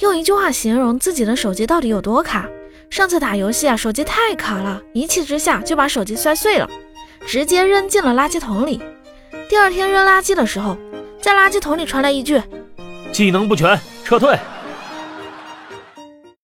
用一句话形容自己的手机到底有多卡。上次打游戏啊手机太卡了一气之下就把手机摔碎了直接扔进了垃圾桶里。第二天扔垃圾的时候在垃圾桶里传来一句技能不全撤退。